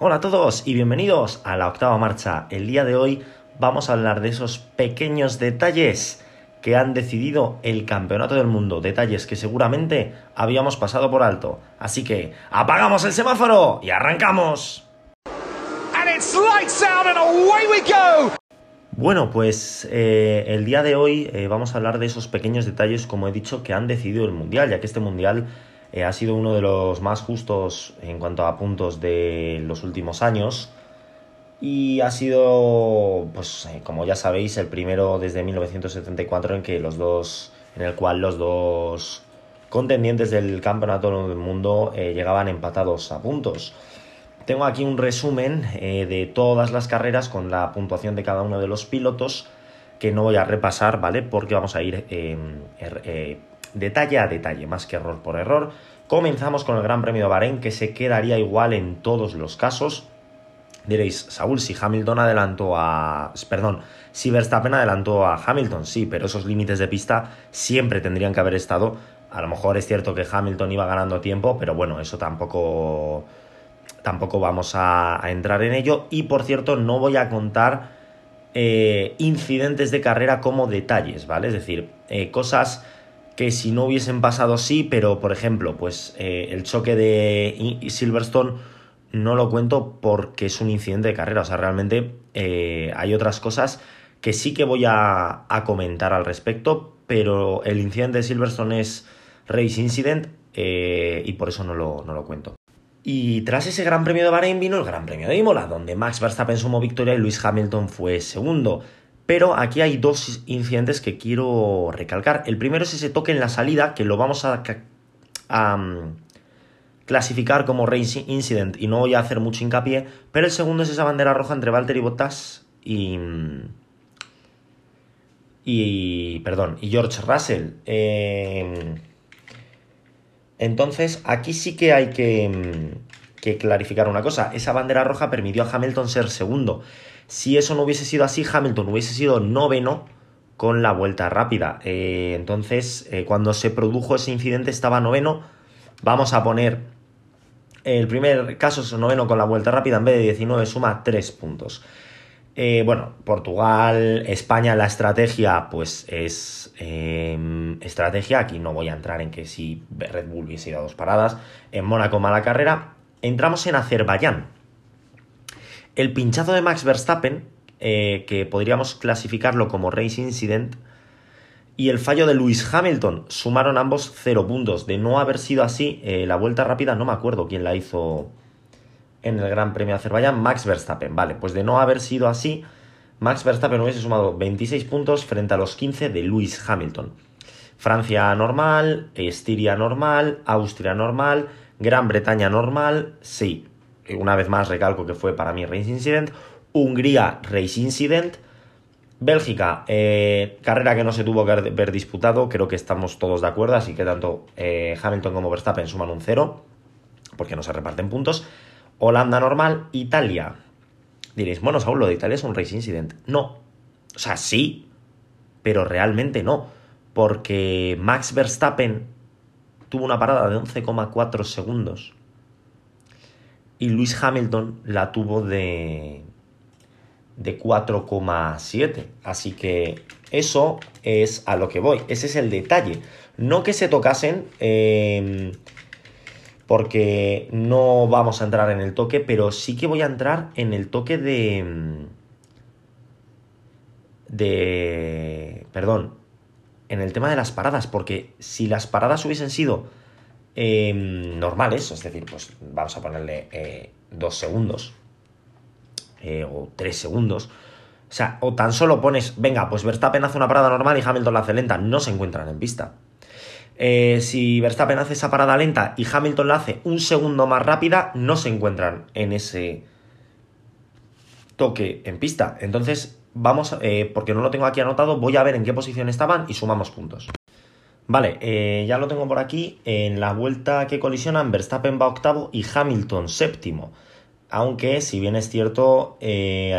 Hola a todos y bienvenidos a la octava marcha. El día de hoy vamos a hablar de esos pequeños detalles que han decidido el campeonato del mundo, detalles que seguramente habíamos pasado por alto. Así que apagamos el semáforo y arrancamos. Bueno, pues eh, el día de hoy eh, vamos a hablar de esos pequeños detalles, como he dicho, que han decidido el Mundial, ya que este Mundial eh, ha sido uno de los más justos en cuanto a puntos de los últimos años y ha sido, pues como ya sabéis, el primero desde 1974 en que los dos, en el cual los dos contendientes del campeonato del mundo llegaban empatados a puntos. Tengo aquí un resumen eh, de todas las carreras con la puntuación de cada uno de los pilotos que no voy a repasar, ¿vale? Porque vamos a ir em, er, eh, detalle a detalle, más que error por error. Comenzamos con el Gran Premio de Bahrein, que se quedaría igual en todos los casos. Diréis, Saúl, si Hamilton adelantó a. Perdón, si Verstappen adelantó a Hamilton, sí, pero esos límites de pista siempre tendrían que haber estado. A lo mejor es cierto que Hamilton iba ganando tiempo, pero bueno, eso tampoco tampoco vamos a, entrar en ello. Y por cierto, no voy a contar eh, incidentes de carrera como detalles, ¿vale? Es decir, eh, cosas que si no hubiesen pasado sí, pero por ejemplo, pues eh, el choque de Silverstone no lo cuento porque es un incidente de carrera. O sea, realmente hay otras cosas que sí que voy a, comentar al respecto, pero el incidente de Silverstone es Race Incident y por eso no lo cuento. Y tras ese Gran Premio de Bahrein vino el Gran Premio de Imola, donde Max Verstappen sumó victoria y Lewis Hamilton fue segundo. Pero aquí hay dos incidentes que quiero recalcar. El primero es ese toque en la salida, que lo vamos a, mm, clasificar como Race Incident y no voy a hacer mucho hincapié. Pero el segundo es esa bandera roja entre Valtteri Bottas y. Y. Perdón, y George Russell. Eh, entonces, aquí sí que hay mm, que, clarificar una cosa. Esa bandera roja permitió a Hamilton ser segundo. Si eso no hubiese sido así, Hamilton hubiese sido noveno con la vuelta rápida. Eh, entonces, eh, cuando se produjo ese incidente estaba noveno. Vamos a poner el primer caso es noveno con la vuelta rápida, en vez de 19 suma 3 puntos. Eh, bueno, Portugal, España, la estrategia, pues es em, estrategia. Aquí no voy a entrar en que si Red Bull hubiese ido a dos paradas. En Mónaco, mala carrera. Entramos en Azerbaiyán. El pinchazo de Max Verstappen, eh, que podríamos clasificarlo como race incident, y el fallo de Lewis Hamilton sumaron ambos cero puntos. De no haber sido así, eh, la vuelta rápida no me acuerdo quién la hizo en el Gran Premio de Azerbaiyán, Max Verstappen. Vale, pues de no haber sido así, Max Verstappen hubiese sumado 26 puntos frente a los 15 de Lewis Hamilton. Francia normal, Estiria normal, Austria normal, Gran Bretaña normal, sí. Una vez más recalco que fue para mí Race Incident. Hungría Race Incident. Bélgica, eh, carrera que no se tuvo que haber disputado, creo que estamos todos de acuerdo, así que tanto eh, Hamilton como Verstappen suman un cero, porque no se reparten puntos. Holanda normal, Italia. Diréis, bueno, Saúl, lo de Italia es un race incident. No. O sea, sí, pero realmente no. Porque Max Verstappen tuvo una parada de 11,4 segundos. Y Luis Hamilton la tuvo de, de 4,7. Así que eso es a lo que voy. Ese es el detalle. No que se tocasen. Eh, porque no vamos a entrar en el toque, pero sí que voy a entrar en el toque de... Mm, de... Perdón, en el tema de las paradas, porque si las paradas hubiesen sido em, normales, es decir, pues vamos a ponerle eh, dos segundos eh, o tres segundos, o sea, o tan solo pones, venga, pues Verstappen hace una parada normal y Hamilton la hace lenta, no se encuentran en pista. Eh, si Verstappen hace esa parada lenta y Hamilton la hace un segundo más rápida, no se encuentran en ese toque en pista. Entonces, vamos, eh, porque no lo tengo aquí anotado, voy a ver en qué posición estaban y sumamos puntos. Vale, eh, ya lo tengo por aquí. En la vuelta que colisionan, Verstappen va octavo y Hamilton séptimo. Aunque, si bien es cierto,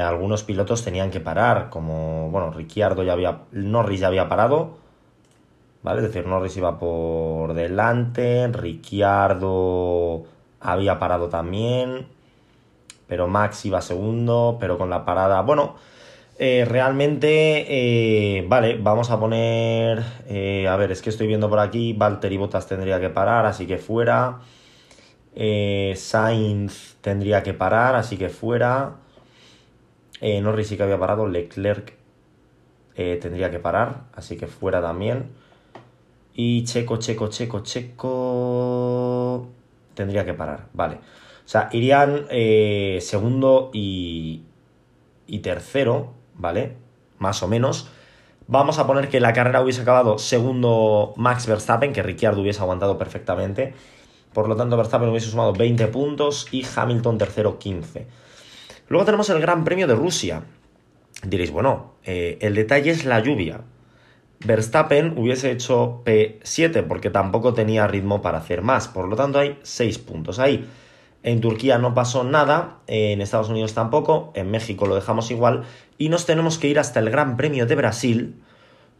algunos pilotos tenían que parar, como, bueno, Ricciardo ya había, Norris ya había parado, ¿vale? Es decir, Norris iba por delante, Ricciardo había parado también. pero Max iba segundo, pero con la parada, bueno, eh, realmente, eh, vale, vamos a poner, eh, a ver, es que estoy viendo por aquí, Valtteri Bottas tendría que parar, así que fuera, Sainz tendría que parar, así que fuera, Norris sí que había parado, Leclerc tendría que parar, así que fuera también, y Checo, Checo, Checo, Checo tendría que parar, vale. O sea, irían segundo y, y tercero, ¿vale? Más o menos. Vamos a poner que la carrera hubiese acabado segundo Max Verstappen, que Ricciardo hubiese aguantado perfectamente. Por lo tanto, Verstappen hubiese sumado 20 puntos y Hamilton tercero 15. Luego tenemos el Gran Premio de Rusia. Diréis, bueno, eh, el detalle es la lluvia. Verstappen hubiese hecho P7 porque tampoco tenía ritmo para hacer más. Por lo tanto, hay 6 puntos ahí. En Turquía no pasó nada, en Estados Unidos tampoco, en México lo dejamos igual y nos tenemos que ir hasta el Gran Premio de Brasil,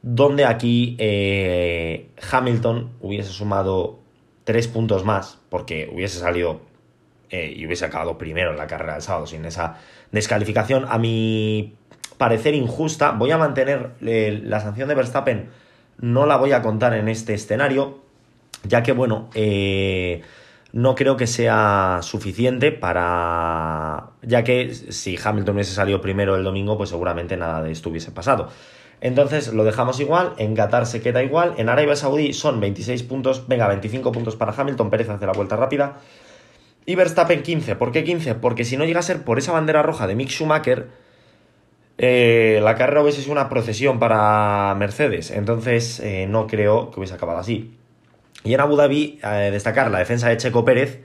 donde aquí eh, Hamilton hubiese sumado tres puntos más, porque hubiese salido eh, y hubiese acabado primero en la carrera del sábado sin esa descalificación. A mi parecer injusta, voy a mantener eh, la sanción de Verstappen, no la voy a contar en este escenario, ya que bueno, no creo que sea suficiente para... ya que si Hamilton hubiese salido primero el domingo, pues seguramente nada de esto hubiese pasado. Entonces lo dejamos igual, en Qatar se queda igual, en Arabia Saudí son 26 puntos, venga, 25 puntos para Hamilton, Pérez hace la vuelta rápida. Y Verstappen 15, ¿por qué 15? Porque si no llega a ser por esa bandera roja de Mick Schumacher, eh, la carrera hubiese sido una procesión para Mercedes, entonces eh, no creo que hubiese acabado así. Y en Abu Dhabi, eh, destacar la defensa de Checo Pérez,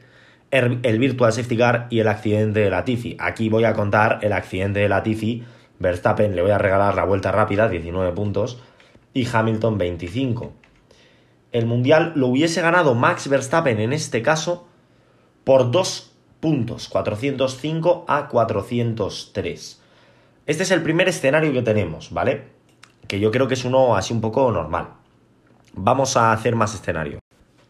el, virtual safety car y el accidente de Latifi. Aquí voy a contar el accidente de Latifi. Verstappen le voy a regalar la vuelta rápida, 19 puntos, y Hamilton 25. El mundial lo hubiese ganado Max Verstappen en este caso por 2 puntos, 405 a 403. Este es el primer escenario que tenemos, ¿vale? Que yo creo que es uno así un poco normal. Vamos a hacer más escenarios.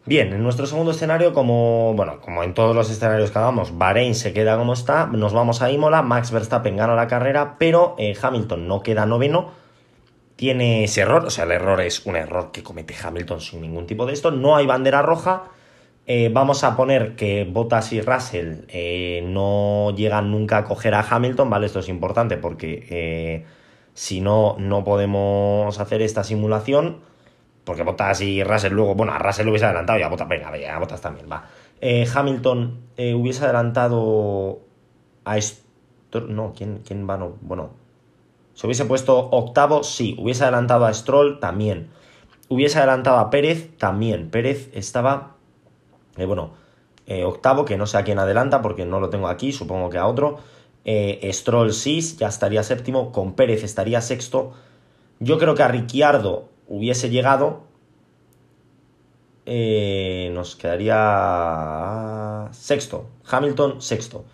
Bien, en nuestro segundo escenario, como, bueno, como en todos los escenarios que hagamos, Bahrein se queda como está, nos vamos a Imola, Max Verstappen gana la carrera, pero eh, Hamilton no queda noveno, tiene ese error, o sea, el error es un error que comete Hamilton sin ningún tipo de esto, no hay bandera roja, eh, vamos a poner que Bottas y Russell eh, no llegan nunca a coger a Hamilton, ¿vale? Esto es importante porque si no, no podemos hacer esta simulación porque Bottas y Russell luego, bueno, a Russell lo hubiese adelantado y a Bottas, venga, a Bottas también, va. Eh, Hamilton eh, hubiese adelantado a Stroll, no, ¿quién, ¿quién va? No, bueno, se hubiese puesto octavo, sí, hubiese adelantado a Stroll también, hubiese adelantado a Pérez también, Pérez estaba, eh, bueno, octavo, que no sé a quién adelanta porque no lo tengo aquí, supongo que a otro, Stroll sí, ya estaría séptimo, con Pérez estaría sexto, yo creo que a Ricciardo hubiese llegado, eh, nos quedaría sexto. Hamilton sexto.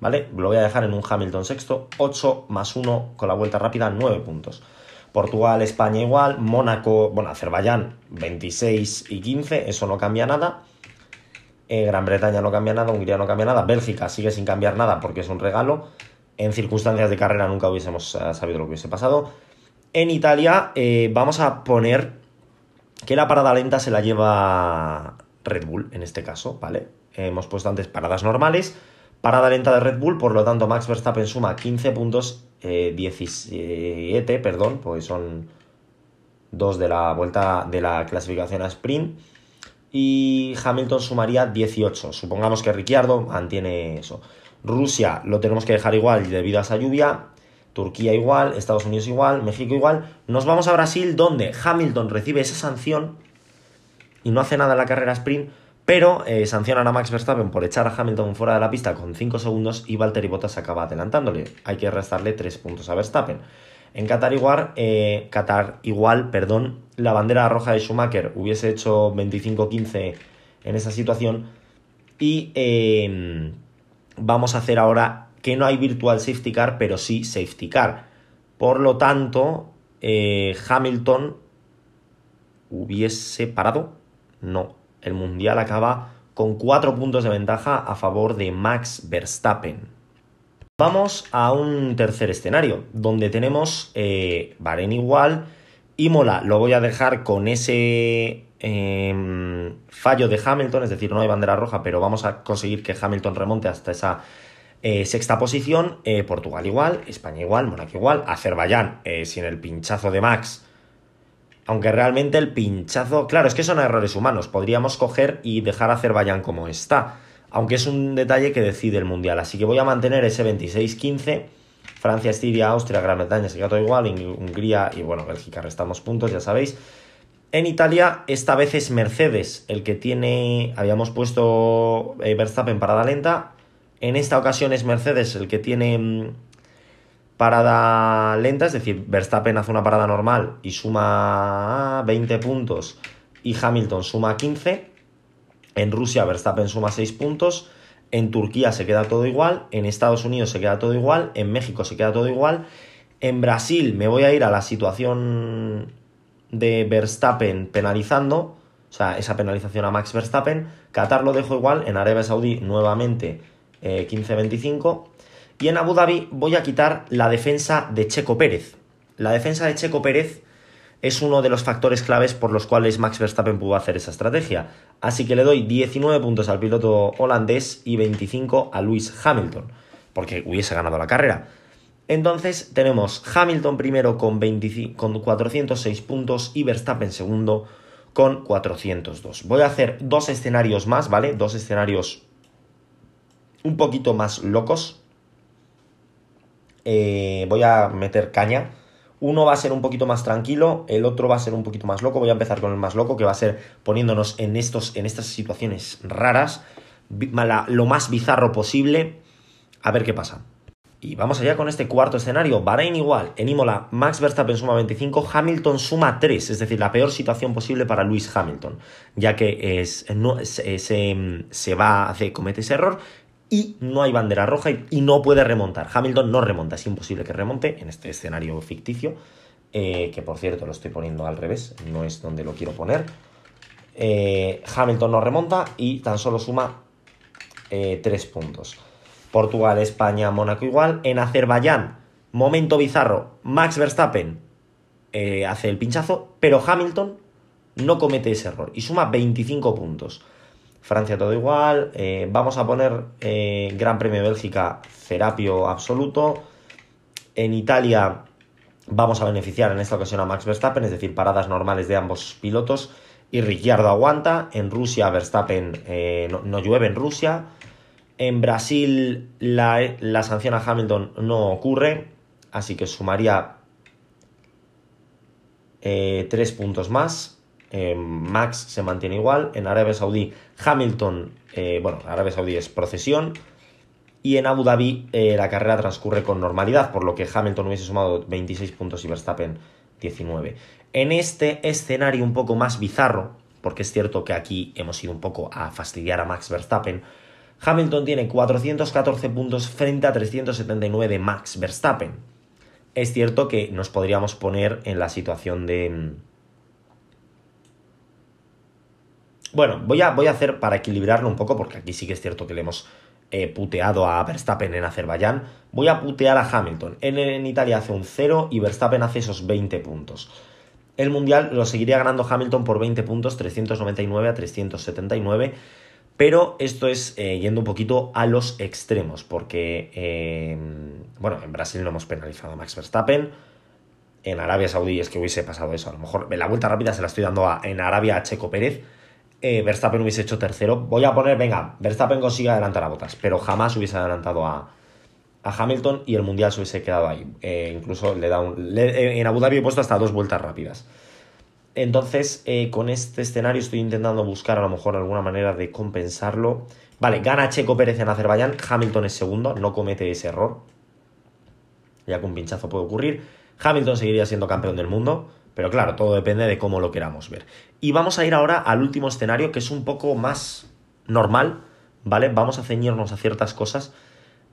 ¿Vale? Lo voy a dejar en un Hamilton sexto. 8 más 1 con la vuelta rápida, 9 puntos. Portugal, España igual. Mónaco, bueno, Azerbaiyán 26 y 15. Eso no cambia nada. Eh, Gran Bretaña no cambia nada. Hungría no cambia nada. Bélgica sigue sin cambiar nada porque es un regalo. En circunstancias de carrera nunca hubiésemos eh, sabido lo que hubiese pasado. En Italia eh, vamos a poner que la parada lenta se la lleva Red Bull, en este caso, ¿vale? hemos puesto antes paradas normales, parada lenta de Red Bull, por lo tanto Max Verstappen suma 15 puntos, 17, eh, perdón, pues son dos de la vuelta de la clasificación a sprint. Y Hamilton sumaría 18. Supongamos que Ricciardo mantiene eso. Rusia lo tenemos que dejar igual debido a esa lluvia. Turquía igual, Estados Unidos igual, México igual. Nos vamos a Brasil donde Hamilton recibe esa sanción y no hace nada en la carrera sprint, pero eh, sancionan a Max Verstappen por echar a Hamilton fuera de la pista con 5 segundos y Valtteri Bottas acaba adelantándole. Hay que restarle 3 puntos a Verstappen. En Qatar igual, eh, Qatar igual, perdón, la bandera roja de Schumacher hubiese hecho 25-15 en esa situación y eh, vamos a hacer ahora que no hay virtual safety car, pero sí safety car. Por lo tanto, eh, Hamilton hubiese parado. No, el mundial acaba con cuatro puntos de ventaja a favor de Max Verstappen. Vamos a un tercer escenario, donde tenemos eh, igual, Imola lo voy a dejar con ese em, fallo de Hamilton, es decir, no hay bandera roja, pero vamos a conseguir que Hamilton remonte hasta esa eh, sexta posición. Eh, Portugal igual, España igual, Mónaco igual, Azerbaiyán eh, sin el pinchazo de Max. Aunque realmente el pinchazo, claro, es que son errores humanos. Podríamos coger y dejar a Azerbaiyán como está. Aunque es un detalle que decide el mundial. Así que voy a mantener ese 26-15 Francia, Estiria, Austria, Gran Bretaña se todo igual, Hungría y bueno, Bélgica restamos puntos, ya sabéis. En Italia, esta vez es Mercedes el que tiene. Habíamos puesto Verstappen parada lenta. En esta ocasión es Mercedes el que tiene mm, parada lenta, es decir, Verstappen hace una parada normal y suma 20 puntos y Hamilton suma 15. En Rusia, Verstappen suma 6 puntos. En Turquía se queda todo igual, en Estados Unidos se queda todo igual, en México se queda todo igual, en Brasil me voy a ir a la situación de Verstappen penalizando, o sea, esa penalización a Max Verstappen, Qatar lo dejo igual, en Arabia Saudí nuevamente 15-25, eh, y en Abu Dhabi voy a quitar la defensa de Checo Pérez. La defensa de Checo Pérez es uno de los factores claves por los cuales Max Verstappen pudo hacer esa estrategia. Así que le doy 19 puntos al piloto holandés y 25 a Lewis Hamilton, porque hubiese ganado la carrera. Entonces tenemos Hamilton primero con, con 406 puntos y Verstappen segundo con 402. Voy a hacer dos escenarios más, ¿vale? Dos escenarios un poquito más locos. Eh, voy a meter caña uno va a ser un poquito más tranquilo, el otro va a ser un poquito más loco. Voy a empezar con el más loco, que va a ser poniéndonos en, estos, en estas situaciones raras, lo más bizarro posible, a ver qué pasa. Y vamos allá con este cuarto escenario. Bahrein igual. En Imola, Max Verstappen suma 25, Hamilton suma 3, es decir, la peor situación posible para Lewis Hamilton, ya que es, no, se, se, va a hacer, comete ese error y no hay bandera roja y, no puede remontar. Hamilton no remonta, es imposible que remonte en este escenario ficticio, eh, que por cierto lo estoy poniendo al revés, no es donde lo quiero poner. Eh, Hamilton no remonta y tan solo suma 3 eh, puntos. Portugal, España, Mónaco igual. En Azerbaiyán, momento bizarro, Max Verstappen hace el pinchazo, pero Hamilton no comete ese error y suma 25 puntos. Francia todo igual. Eh, vamos a poner eh, Gran Premio de Bélgica, Cerapio absoluto. En Italia vamos a beneficiar en esta ocasión a Max Verstappen, es decir, paradas normales de ambos pilotos. Y Ricciardo aguanta. En Rusia, Verstappen eh, no, llueve en Rusia. En Brasil, la, la sanción a Hamilton no ocurre. Así que sumaría tres puntos más. Max se mantiene igual, en Arabia Saudí Hamilton, eh, bueno, Arabia Saudí es procesión, y en Abu Dhabi eh, la carrera transcurre con normalidad, por lo que Hamilton hubiese sumado 26 puntos y Verstappen 19. En este escenario un poco más bizarro, porque es cierto que aquí hemos ido un poco a fastidiar a Max Verstappen, Hamilton tiene 414 puntos frente a 379 de Max Verstappen. Es cierto que nos podríamos poner en la situación de Bueno, voy a, voy a hacer para equilibrarlo un poco, porque aquí sí que es cierto que le hemos eh, puteado a Verstappen en Azerbaiyán. Voy a putear a Hamilton. En, en Italia hace un 0 y Verstappen hace esos 20 puntos. El Mundial lo seguiría ganando Hamilton por 20 puntos, 399 a 379. Pero esto es eh, yendo un poquito a los extremos, porque, eh, bueno, en Brasil no hemos penalizado a Max Verstappen. En Arabia Saudí es que hubiese pasado eso. A lo mejor la vuelta rápida se la estoy dando a, en Arabia a Checo Pérez eh, Verstappen hubiese hecho tercero. Voy a poner, venga, Verstappen consigue adelantar a Botas, pero jamás hubiese adelantado a, Hamilton y el Mundial se hubiese quedado ahí. Eh, incluso le da un, en Abu Dhabi he puesto hasta dos vueltas rápidas. Entonces, eh, con este escenario estoy intentando buscar a lo mejor alguna manera de compensarlo. Vale, gana Checo Pérez en Azerbaiyán, Hamilton es segundo, no comete ese error. Ya que un pinchazo puede ocurrir. Hamilton seguiría siendo campeón del mundo. Pero claro, todo depende de cómo lo queramos ver. Y vamos a ir ahora al último escenario, que es un poco más normal, ¿vale? Vamos a ceñirnos a ciertas cosas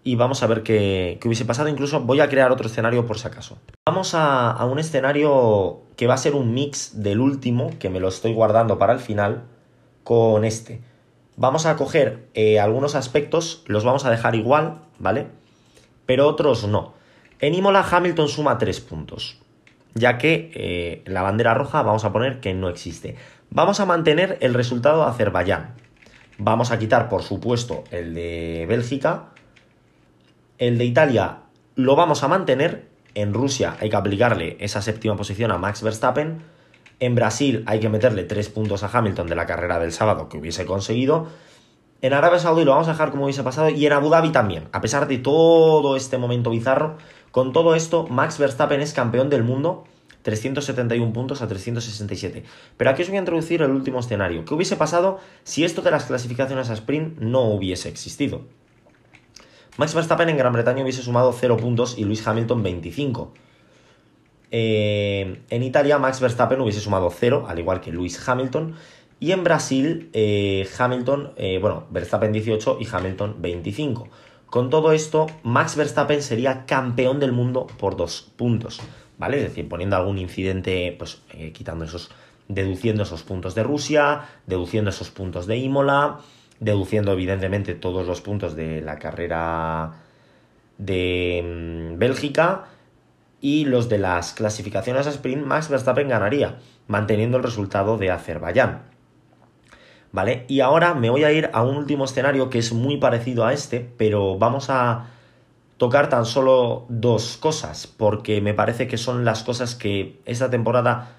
y vamos a ver qué, hubiese pasado. Incluso voy a crear otro escenario por si acaso. Vamos a, un escenario que va a ser un mix del último, que me lo estoy guardando para el final, con este. Vamos a coger eh, algunos aspectos, los vamos a dejar igual, ¿vale? pero otros no. En Imola Hamilton suma 3 puntos, ya que eh, la bandera roja vamos a poner que no existe. Vamos a mantener el resultado de Azerbaiyán. Vamos a quitar, por supuesto, el de Bélgica. El de Italia lo vamos a mantener. En Rusia hay que aplicarle esa séptima posición a Max Verstappen. En Brasil hay que meterle 3 puntos a Hamilton de la carrera del sábado que hubiese conseguido. En Arabia Saudí lo vamos a dejar como hubiese pasado y en Abu Dhabi también. A pesar de todo este momento bizarro, con todo esto, Max Verstappen es campeón del mundo, 371 puntos a 367. Pero aquí os voy a introducir el último escenario. ¿Qué hubiese pasado si esto de las clasificaciones a sprint no hubiese existido? Max Verstappen en Gran Bretaña hubiese sumado 0 puntos y Luis Hamilton 25. Eh, en Italia, Max Verstappen hubiese sumado 0, al igual que Luis Hamilton. Y en Brasil, eh, Hamilton, eh, bueno, Verstappen 18 y Hamilton 25. Con todo esto, Max Verstappen sería campeón del mundo por dos puntos, ¿vale? Es decir, poniendo algún incidente, pues eh, quitando esos, deduciendo esos puntos de Rusia, deduciendo esos puntos de Imola, deduciendo evidentemente todos los puntos de la carrera de mm, Bélgica y los de las clasificaciones a sprint, Max Verstappen ganaría, manteniendo el resultado de Azerbaiyán. ¿Vale? Y ahora me voy a ir a un último escenario que es muy parecido a este, pero vamos a tocar tan solo dos cosas, porque me parece que son las cosas que esta temporada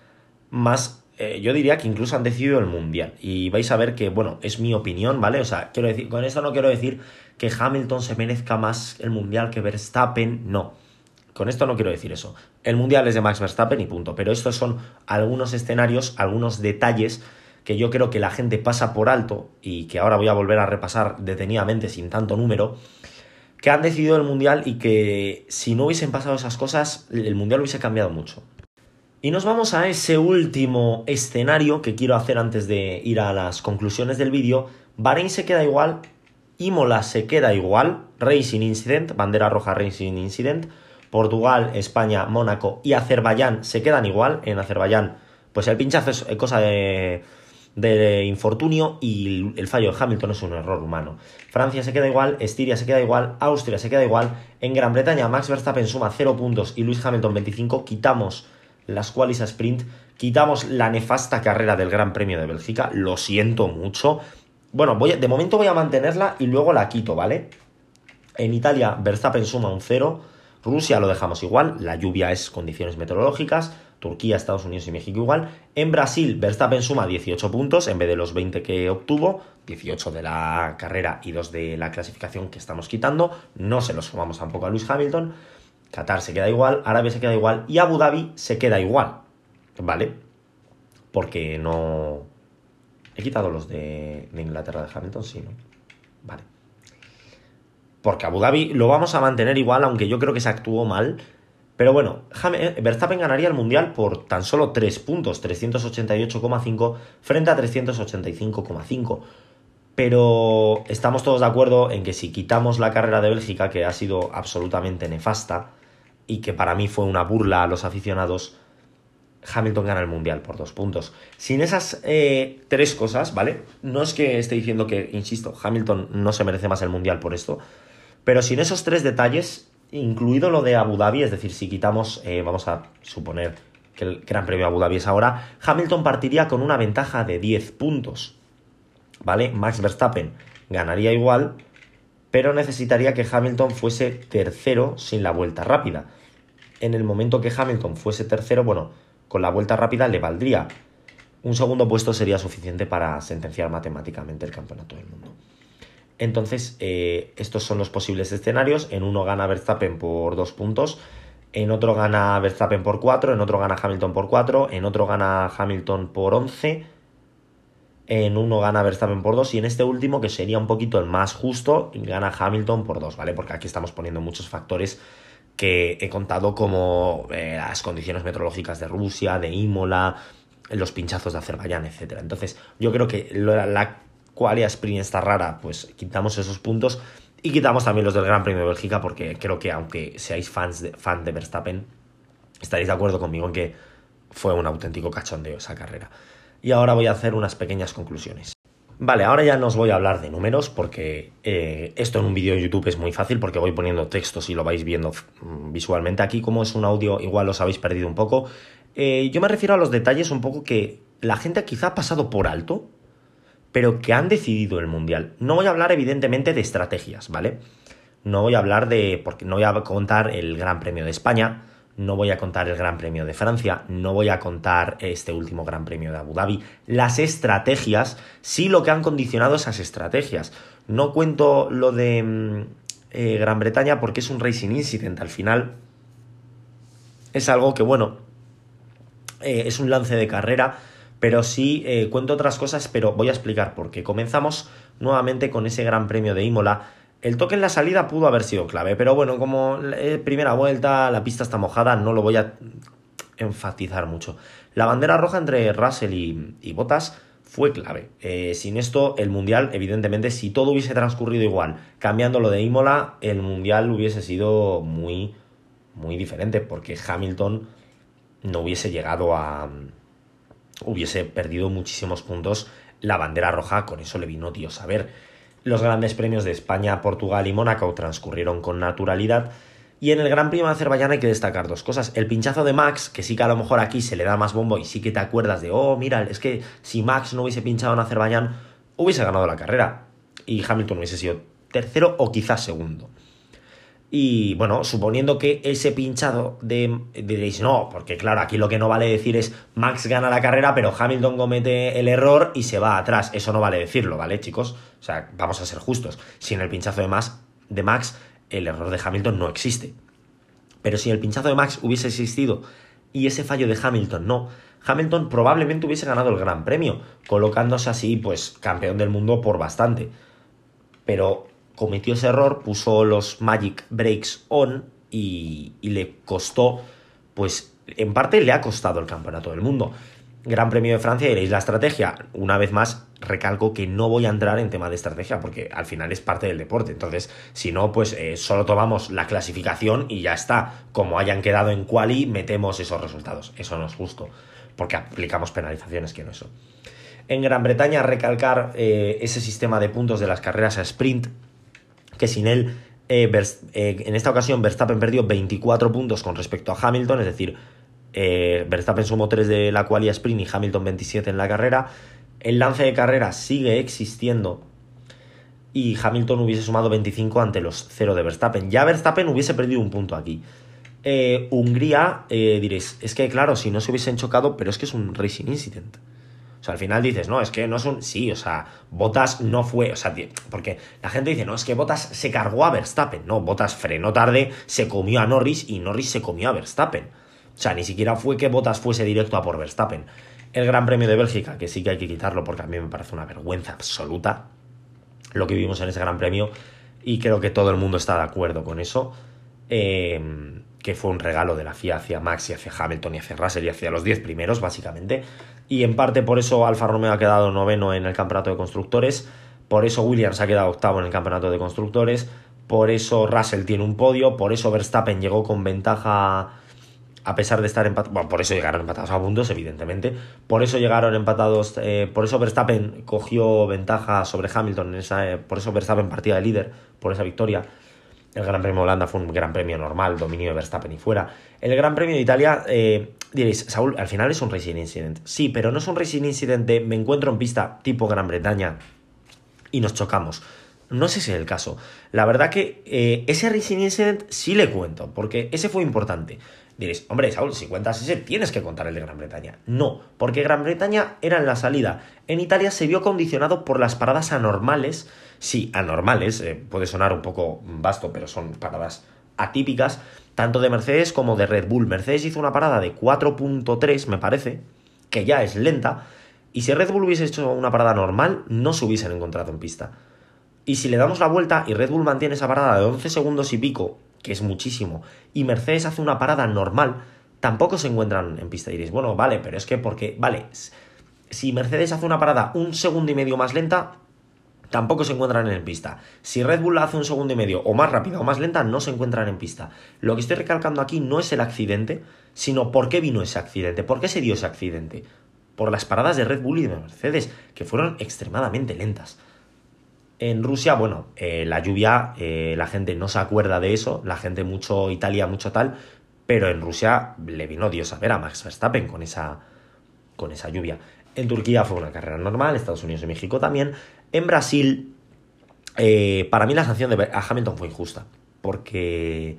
más, eh, yo diría que incluso han decidido el Mundial. Y vais a ver que, bueno, es mi opinión, ¿vale? O sea, quiero decir, con esto no quiero decir que Hamilton se merezca más el Mundial que Verstappen, no. Con esto no quiero decir eso. El Mundial es de Max Verstappen y punto. Pero estos son algunos escenarios, algunos detalles que yo creo que la gente pasa por alto y que ahora voy a volver a repasar detenidamente sin tanto número, que han decidido el Mundial y que si no hubiesen pasado esas cosas, el Mundial hubiese cambiado mucho. Y nos vamos a ese último escenario que quiero hacer antes de ir a las conclusiones del vídeo. Bahrein se queda igual, Imola se queda igual, Racing Incident, bandera roja Racing Incident, Portugal, España, Mónaco y Azerbaiyán se quedan igual. En Azerbaiyán, pues el pinchazo es cosa de de infortunio y el fallo de Hamilton es un error humano. Francia se queda igual, Estiria se queda igual, Austria se queda igual. En Gran Bretaña Max Verstappen suma 0 puntos y Luis Hamilton 25. Quitamos las qualis a sprint, quitamos la nefasta carrera del Gran Premio de Bélgica. Lo siento mucho. Bueno, voy de momento voy a mantenerla y luego la quito, ¿vale? En Italia Verstappen suma un 0. Rusia lo dejamos igual, la lluvia es condiciones meteorológicas. Turquía, Estados Unidos y México igual. En Brasil, Verstappen suma 18 puntos en vez de los 20 que obtuvo, 18 de la carrera y 2 de la clasificación que estamos quitando. No se los sumamos tampoco a Luis Hamilton. Qatar se queda igual, Arabia se queda igual y Abu Dhabi se queda igual. ¿Vale? Porque no... He quitado los de, Inglaterra de Hamilton, sí, ¿no? Vale. Porque Abu Dhabi lo vamos a mantener igual, aunque yo creo que se actuó mal pero bueno, eh, Verstappen ganaría el Mundial por tan solo 3 puntos, 388,5 frente a 385,5. Pero estamos todos de acuerdo en que si quitamos la carrera de Bélgica, que ha sido absolutamente nefasta y que para mí fue una burla a los aficionados, Hamilton gana el Mundial por 2 puntos. Sin esas eh, tres cosas, ¿vale? No es que esté diciendo que, insisto, Hamilton no se merece más el Mundial por esto, pero sin esos tres detalles, incluido lo de Abu Dhabi, es decir, si quitamos, eh, vamos a suponer que el Gran Premio de Abu Dhabi es ahora, Hamilton partiría con una ventaja de 10 puntos. ¿Vale? Max Verstappen ganaría igual, pero necesitaría que Hamilton fuese tercero sin la vuelta rápida. En el momento que Hamilton fuese tercero, bueno, con la vuelta rápida le valdría. Un segundo puesto sería suficiente para sentenciar matemáticamente el campeonato del mundo. Entonces, eh, estos son los posibles escenarios. En uno gana Verstappen por dos puntos, en otro gana Verstappen por cuatro, en otro gana Hamilton por cuatro, en otro gana Hamilton por once, en uno gana Verstappen por dos y en este último, que sería un poquito el más justo, gana Hamilton por dos, ¿vale? Porque aquí estamos poniendo muchos factores que he contado como eh, las condiciones meteorológicas de Rusia, de Imola, los pinchazos de Azerbaiyán, etc. Entonces, yo creo que la Qualia Sprint está rara, pues quitamos esos puntos y quitamos también los del Gran Premio de Bélgica porque creo que aunque seáis fans de, fan de Verstappen, estaréis de acuerdo conmigo en que fue un auténtico cachondeo esa carrera. Y ahora voy a hacer unas pequeñas conclusiones. Vale, ahora ya no os voy a hablar de números porque eh, esto en un vídeo de YouTube es muy fácil porque voy poniendo textos y lo vais viendo mm, visualmente. Aquí como es un audio igual os habéis perdido un poco. Eh, yo me refiero a los detalles un poco que la gente quizá ha pasado por alto, pero que han decidido el Mundial. No voy a hablar evidentemente de estrategias, ¿vale? No voy a hablar de... porque no voy a contar el Gran Premio de España, no voy a contar el Gran Premio de Francia, no voy a contar este último Gran Premio de Abu Dhabi. Las estrategias, sí lo que han condicionado esas estrategias. No cuento lo de mm, eh, Gran Bretaña porque es un racing incident. Al final es algo que, bueno, eh, es un lance de carrera, pero sí eh, cuento otras cosas, pero voy a explicar por qué. Comenzamos nuevamente con ese Gran Premio de Imola el toque en la salida pudo haber sido clave, pero bueno, como primera vuelta, la pista está mojada, no lo voy a enfatizar mucho. La bandera roja entre Russell y, y Bottas fue clave. Eh, sin esto, el Mundial, evidentemente, si todo hubiese transcurrido igual, cambiando lo de Imola, el Mundial hubiese sido muy, muy diferente, porque Hamilton no hubiese llegado a... hubiese perdido muchísimos puntos la bandera roja, con eso le vino Dios a ver. Los grandes premios de España, Portugal y Mónaco transcurrieron con naturalidad. Y en el Gran Premio de Azerbaiyán hay que destacar dos cosas. El pinchazo de Max, que sí que a lo mejor aquí se le da más bombo y sí que te acuerdas de, oh, mira, es que si Max no hubiese pinchado en Azerbaiyán, hubiese ganado la carrera. Y Hamilton hubiese sido tercero o quizás segundo. Y bueno, suponiendo que ese pinchado de. diréis, no, porque claro, aquí lo que no vale decir es Max gana la carrera, pero Hamilton comete el error y se va atrás. Eso no vale decirlo, ¿vale, chicos? O sea, vamos a ser justos. Sin el pinchazo de Max, de Max el error de Hamilton no existe. Pero si el pinchazo de Max hubiese existido y ese fallo de Hamilton no, Hamilton probablemente hubiese ganado el Gran Premio, colocándose así, pues, campeón del mundo por bastante. Pero cometió ese error, puso los Magic Breaks on y, le costó, pues en parte le ha costado el campeonato del mundo. Gran Premio de Francia, diréis la estrategia. Una vez más, recalco que no voy a entrar en tema de estrategia porque al final es parte del deporte. Entonces, si no, pues eh, solo tomamos la clasificación y ya está. Como hayan quedado en quali, metemos esos resultados. Eso no es justo porque aplicamos penalizaciones que no eso. En Gran Bretaña, recalcar eh, ese sistema de puntos de las carreras a sprint que sin él, eh, eh, en esta ocasión Verstappen perdió 24 puntos con respecto a Hamilton, es decir, eh, Verstappen sumó 3 de la qualia sprint y Hamilton 27 en la carrera. El lance de carrera sigue existiendo y Hamilton hubiese sumado 25 ante los 0 de Verstappen. Ya Verstappen hubiese perdido un punto aquí. Hungría, diréis, es que claro, si no se hubiesen chocado, pero es que es un racing incident sea, al final dices, no, es que no es un. Sí, o sea, Botas no fue. O sea, porque la gente dice, no, es que Botas se cargó a Verstappen. No, Botas frenó tarde, se comió a Norris y Norris se comió a Verstappen. O sea, ni siquiera fue que Botas fuese directo a por Verstappen. El Gran Premio de Bélgica, que sí que hay que quitarlo porque a mí me parece una vergüenza absoluta lo que vivimos en ese Gran Premio y creo que todo el mundo está de acuerdo con eso. Eh, que fue un regalo de la FIA hacia Max y hacia Hamilton y hacia Russell y hacia los 10 primeros, básicamente. Y en parte por eso Alfa Romeo ha quedado noveno en el campeonato de constructores, por eso Williams ha quedado octavo en el campeonato de constructores, por eso Russell tiene un podio, por eso Verstappen llegó con ventaja a pesar de estar empatados, bueno, por eso llegaron empatados a puntos, evidentemente, por eso llegaron empatados, eh, por eso Verstappen cogió ventaja sobre Hamilton, en esa, eh, por eso Verstappen partía de líder por esa victoria. El Gran Premio de Holanda fue un gran premio normal, dominio de Verstappen y fuera. El Gran Premio de Italia, eh, diréis, Saúl, al final es un racing incident. Sí, pero no es un racing incident de me encuentro en pista tipo Gran Bretaña y nos chocamos. No sé si es el caso. La verdad que eh, ese racing incident sí le cuento, porque ese fue importante. Diréis, hombre, Saúl, si cuentas ese, tienes que contar el de Gran Bretaña. No, porque Gran Bretaña era en la salida. En Italia se vio condicionado por las paradas anormales sí, anormales, eh, puede sonar un poco vasto, pero son paradas atípicas, tanto de Mercedes como de Red Bull. Mercedes hizo una parada de 4.3, me parece, que ya es lenta, y si Red Bull hubiese hecho una parada normal, no se hubiesen encontrado en pista. Y si le damos la vuelta y Red Bull mantiene esa parada de 11 segundos y pico, que es muchísimo, y Mercedes hace una parada normal, tampoco se encuentran en pista. Y diréis, bueno, vale, pero es que porque, vale, si Mercedes hace una parada un segundo y medio más lenta, tampoco se encuentran en pista. Si Red Bull la hace un segundo y medio o más rápida o más lenta, no se encuentran en pista. Lo que estoy recalcando aquí no es el accidente, sino por qué vino ese accidente, por qué se dio ese accidente. por las paradas de Red Bull y de Mercedes, que fueron extremadamente lentas. En Rusia, bueno, eh, la lluvia, eh, la gente no se acuerda de eso, la gente mucho Italia, mucho tal, pero en Rusia le vino Dios a ver a Max Verstappen con esa, con esa lluvia. En Turquía fue una carrera normal, Estados Unidos y México también. En Brasil, eh, para mí la sanción de a Hamilton fue injusta, porque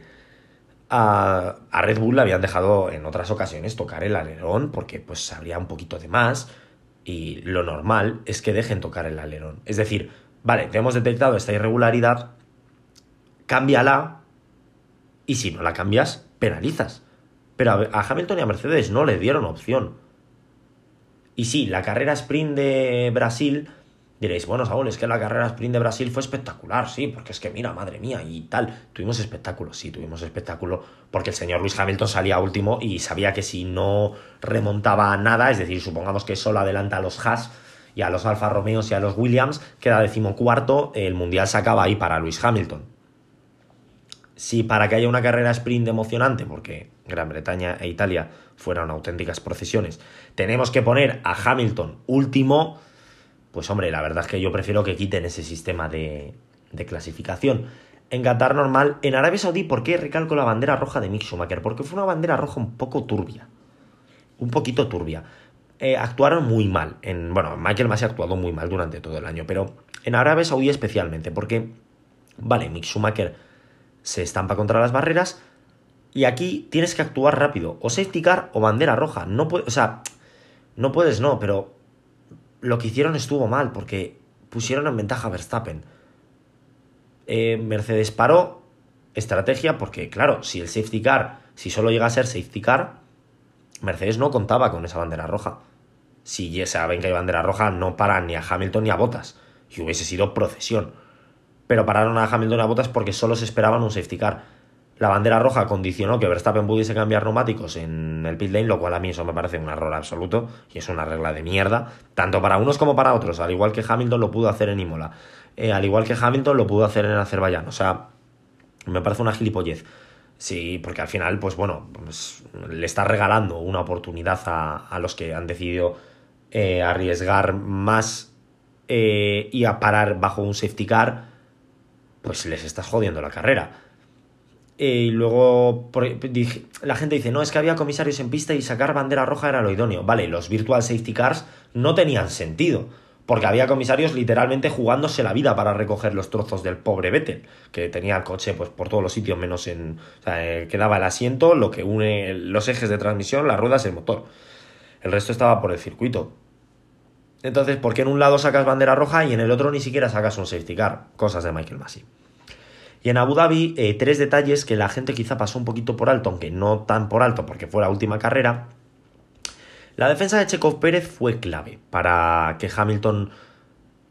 a, a, Red Bull le habían dejado en otras ocasiones tocar el alerón, porque pues habría un poquito de más, y lo normal es que dejen tocar el alerón. Es decir, vale, te hemos detectado esta irregularidad, cámbiala y si no la cambias, penalizas. Pero a Hamilton y a Mercedes no le dieron opción. Y sí, la carrera sprint de Brasil, diréis, bueno, Saúl, es que la carrera sprint de Brasil fue espectacular, sí, porque es que mira, madre mía, y tal. Tuvimos espectáculo, sí, tuvimos espectáculo, porque el señor Luis Hamilton salía último y sabía que si no remontaba nada, es decir, supongamos que solo adelanta a los Haas, y a los Alfa Romeos y a los Williams, queda decimocuarto, el mundial se acaba ahí para Luis Hamilton. Si para que haya una carrera sprint emocionante, porque Gran Bretaña e Italia fueron auténticas procesiones, tenemos que poner a Hamilton último, pues hombre, la verdad es que yo prefiero que quiten ese sistema de, clasificación. En Qatar normal, en Arabia Saudí, ¿por qué recalco la bandera roja de Mick Schumacher? Porque fue una bandera roja un poco turbia. Un poquito turbia. Eh, actuaron muy mal. En, bueno, Michael Masi ha actuado muy mal durante todo el año, pero en Arabia Saudí especialmente, porque, vale, Mick Schumacher se estampa contra las barreras y aquí tienes que actuar rápido, o safety car o bandera roja. No puedes, o sea, no puedes, no, pero lo que hicieron estuvo mal porque pusieron en ventaja a Verstappen. Eh, Mercedes paró, estrategia, porque claro, si el safety car, si solo llega a ser safety car, Mercedes no contaba con esa bandera roja. Si ya saben que hay bandera roja, no paran ni a Hamilton ni a Bottas. Y hubiese sido procesión. Pero pararon a Hamilton y a Bottas porque solo se esperaban un safety car. La bandera roja condicionó que Verstappen pudiese cambiar neumáticos en el pit lane, lo cual a mí eso me parece un error absoluto y es una regla de mierda, tanto para unos como para otros, al igual que Hamilton lo pudo hacer en Imola, eh, al igual que Hamilton lo pudo hacer en Azerbaiyán. O sea, me parece una gilipollez. Sí, porque al final, pues bueno, pues, le está regalando una oportunidad a, los que han decidido eh, arriesgar más eh, y a parar bajo un safety car, pues les estás jodiendo la carrera. Eh, y luego la gente dice, no, es que había comisarios en pista y sacar bandera roja era lo idóneo. Vale, los virtual safety cars no tenían sentido porque había comisarios literalmente jugándose la vida para recoger los trozos del pobre Vettel, que tenía el coche pues por todos los sitios menos en... O sea, eh, quedaba el asiento, lo que une los ejes de transmisión, las ruedas el motor. El resto estaba por el circuito. Entonces, ¿por qué en un lado sacas bandera roja y en el otro ni siquiera sacas un safety car? Cosas de Michael Massey. Y en Abu Dhabi, eh, tres detalles que la gente quizá pasó un poquito por alto, aunque no tan por alto porque fue la última carrera. La defensa de Checo Pérez fue clave para que Hamilton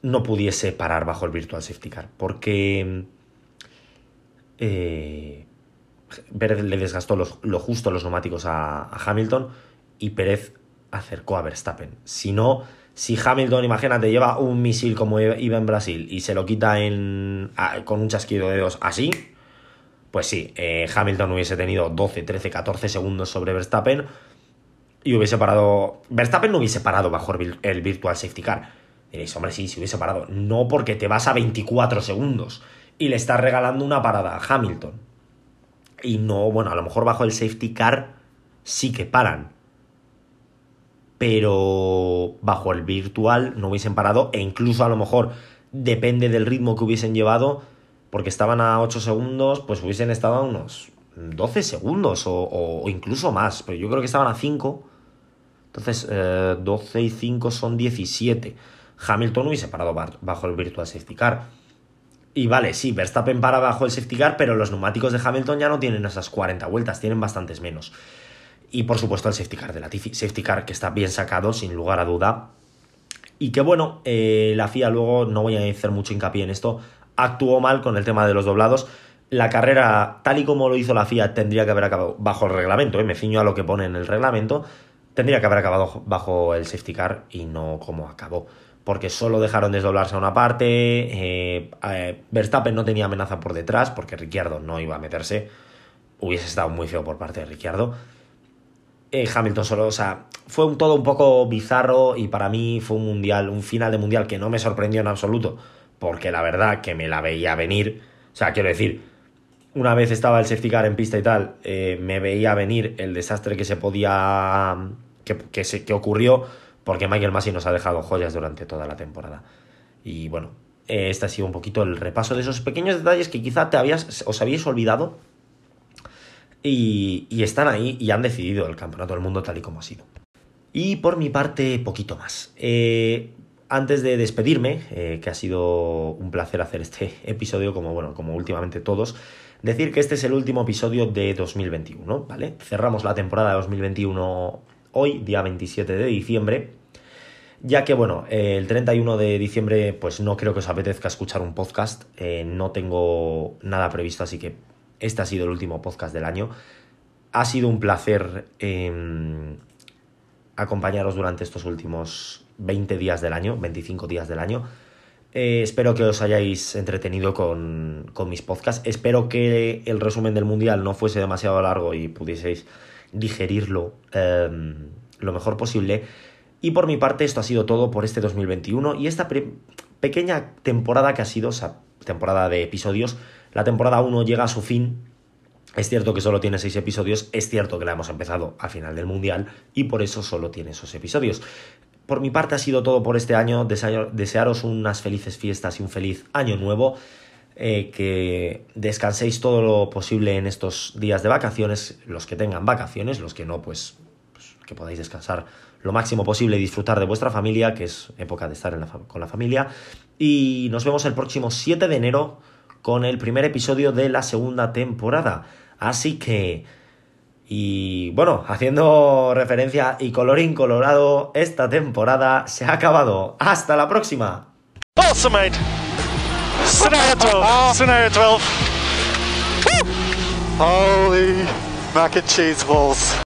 no pudiese parar bajo el Virtual Safety Car, porque eh, Pérez le desgastó lo justo los neumáticos a, Hamilton y Pérez acercó a Verstappen. Si no, si Hamilton, imagínate, lleva un misil como iba en Brasil y se lo quita con un chasquido de dedos así, pues sí, eh, Hamilton hubiese tenido 12, 13, 14 segundos sobre Verstappen y hubiese parado. Verstappen no hubiese parado bajo el Virtual Safety Car. Diréis, hombre, sí, si hubiese parado. No porque te vas a 24 segundos y le estás regalando una parada a Hamilton. Y no, bueno, a lo mejor bajo el Safety Car sí que paran. Pero bajo el virtual no hubiesen parado e incluso a lo mejor depende del ritmo que hubiesen llevado, porque estaban a 8 segundos, pues hubiesen estado a unos 12 segundos o, incluso más. Pero yo creo que estaban a 5 entonces, 12 eh, y 5 son 17. Hamilton hubiese parado bajo el Virtual Safety Car. Y vale, sí, Verstappen para bajo el safety car, pero los neumáticos de Hamilton ya no tienen esas 40 vueltas, tienen bastantes menos. Y por supuesto el safety car de la safety car que está bien sacado, sin lugar a duda. Y que bueno, eh, la FIA luego, no voy a hacer mucho hincapié en esto, actuó mal con el tema de los doblados. La carrera, tal y como lo hizo la FIA, tendría que haber acabado bajo el reglamento, ¿eh? me ciño a lo que pone en el reglamento, tendría que haber acabado bajo el safety car y no como acabó. Porque solo dejaron desdoblarse a una parte. Eh, Verstappen no tenía amenaza por detrás porque Ricciardo no iba a meterse. Hubiese estado muy feo por parte de Ricciardo. Eh, Hamilton solo, o sea, fue un, todo un poco bizarro y para mí fue un mundial, un final de mundial que no me sorprendió en absoluto, porque la verdad que me la veía venir, o sea, quiero decir, una vez estaba el safety car en pista y tal, eh, me veía venir el desastre que se podía, que, que, se, ocurrió, porque Michael Massey nos ha dejado joyas durante toda la temporada. Y bueno, este ha sido un poquito el repaso de esos pequeños detalles que quizá te habías, os habíais olvidado y, están ahí y han decidido el campeonato del mundo tal y como ha sido. Y por mi parte, poquito más. Eh, antes de despedirme, eh, que ha sido un placer hacer este episodio, como bueno, como últimamente todos, decir que este es el último episodio de 2021, ¿vale? Cerramos la temporada de 2021 hoy, día 27 de diciembre, ya que bueno, eh, el 31 de diciembre pues no creo que os apetezca escuchar un podcast, eh, no tengo nada previsto, así que este ha sido el último podcast del año. Ha sido un placer eh, acompañaros durante estos últimos 20 días del año, 25 días del año. Eh, espero que os hayáis entretenido con, con, mis podcasts. Espero que el resumen del Mundial no fuese demasiado largo y pudieseis digerirlo eh, lo mejor posible. Y por mi parte, esto ha sido todo por este 2021 y esta pequeña temporada que ha sido, esa temporada de episodios. La temporada 1 llega a su fin. Es cierto que solo tiene 6 episodios, es cierto que la hemos empezado a final del Mundial y por eso solo tiene esos episodios. Por mi parte ha sido todo por este año. Desearos unas felices fiestas y un feliz año nuevo. Eh, que descanséis todo lo posible en estos días de vacaciones, los que tengan vacaciones, los que no, pues, pues que podáis descansar lo máximo posible y disfrutar de vuestra familia, que es época de estar con la familia. Y nos vemos el próximo 7 de enero con el primer episodio de la segunda temporada. Así que... Y bueno, haciendo referencia y colorín colorado, esta temporada se ha acabado. ¡Hasta la próxima! Awesome, mate. Scenario 12. Scenario 12. Holy mac and cheese balls.